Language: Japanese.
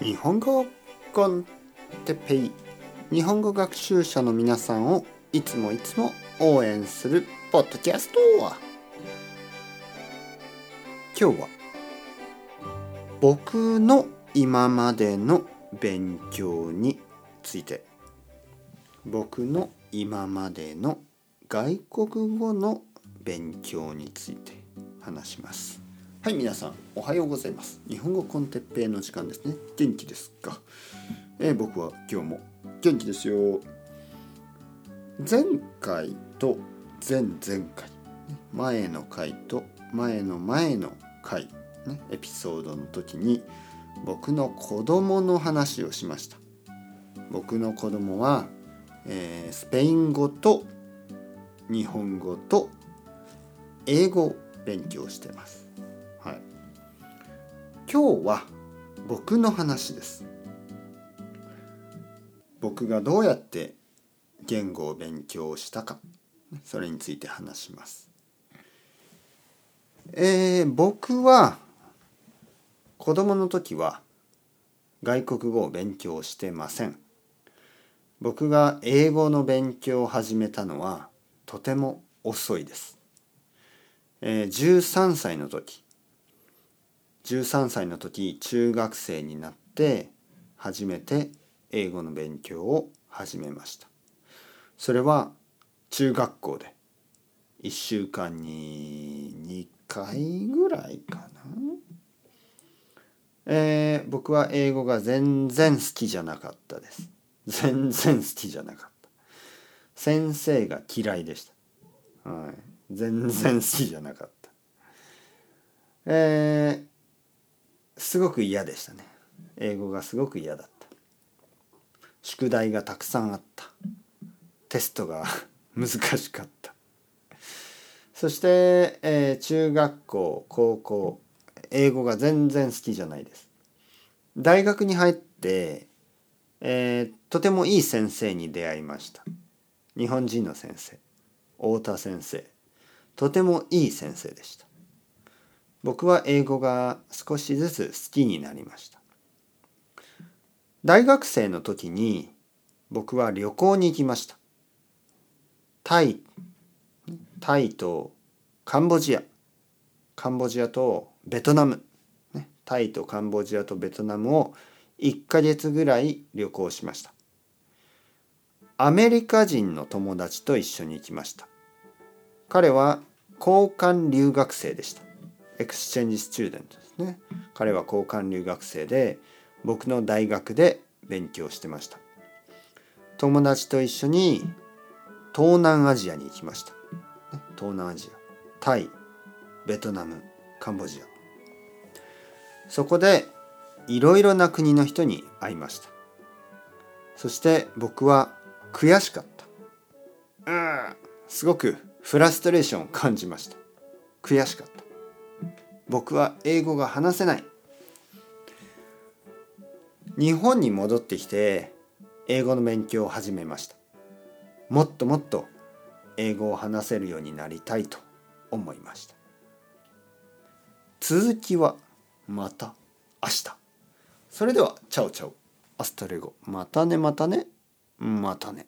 日本語コンテペイ日本語学習者の皆さんをいつもいつも応援するポッドキャスト今日は僕の今までの勉強について。僕の今までの外国語の勉強について話します。はい皆さんおはようございます。日本語コンテッペイの時間ですね。元気ですか、えー、僕は今日も元気ですよ。前回と前々回前の回と前の前の回、ね、エピソードの時に僕の子供の話をしました。僕の子供は、えー、スペイン語と日本語と英語を勉強してます。はい。今日は僕の話です。僕がどうやって言語を勉強したか。それについて話します。えー、僕は子供の時は外国語を勉強してません。僕が英語の勉強を始めたのはとても遅いです、えー、13歳の時。13歳の時中学生になって初めて英語の勉強を始めました。それは中学校で。1週間に2回ぐらいかな。えー、僕は英語が全然好きじゃなかったです。全然好きじゃなかった。先生が嫌いでした、はい、全然好きじゃなかった。えー、すごく嫌でしたね。英語がすごく嫌だった。宿題がたくさんあった。テストが難しかった。そして、えー、中学校高校英語が全然好きじゃないです。大学に入って、えー、とてもいい先生に出会いました。日本人の先生太田先生。とてもいい先生でした。僕は英語が少しずつ好きになりました。大学生の時に僕は旅行に行きました。タイタイとカンボジア。カンボジアとベトナム、タイとカンボジアとベトナムを1ヶ月ぐらい旅行しました。アメリカ人の友達と一緒に行きました。彼は交換留学生でした。 exchange student ですね。彼は交換留学生で僕の大学で勉強してました。友達と一緒に東南アジアに行きました。東南アジア。タイベトナムカンボジア。そこでいろいろな国の人に会いました。そして僕は悔しかった。うんすごくフラストレーションを感じました。悔しかった。僕は英語が話せない。日本に戻ってきて英語の勉強を始めました。もっともっと英語を話せるようになりたいと思いました。続きはまた明日。それではチャオチャオ。 Hasta luego。またねまたね。またね。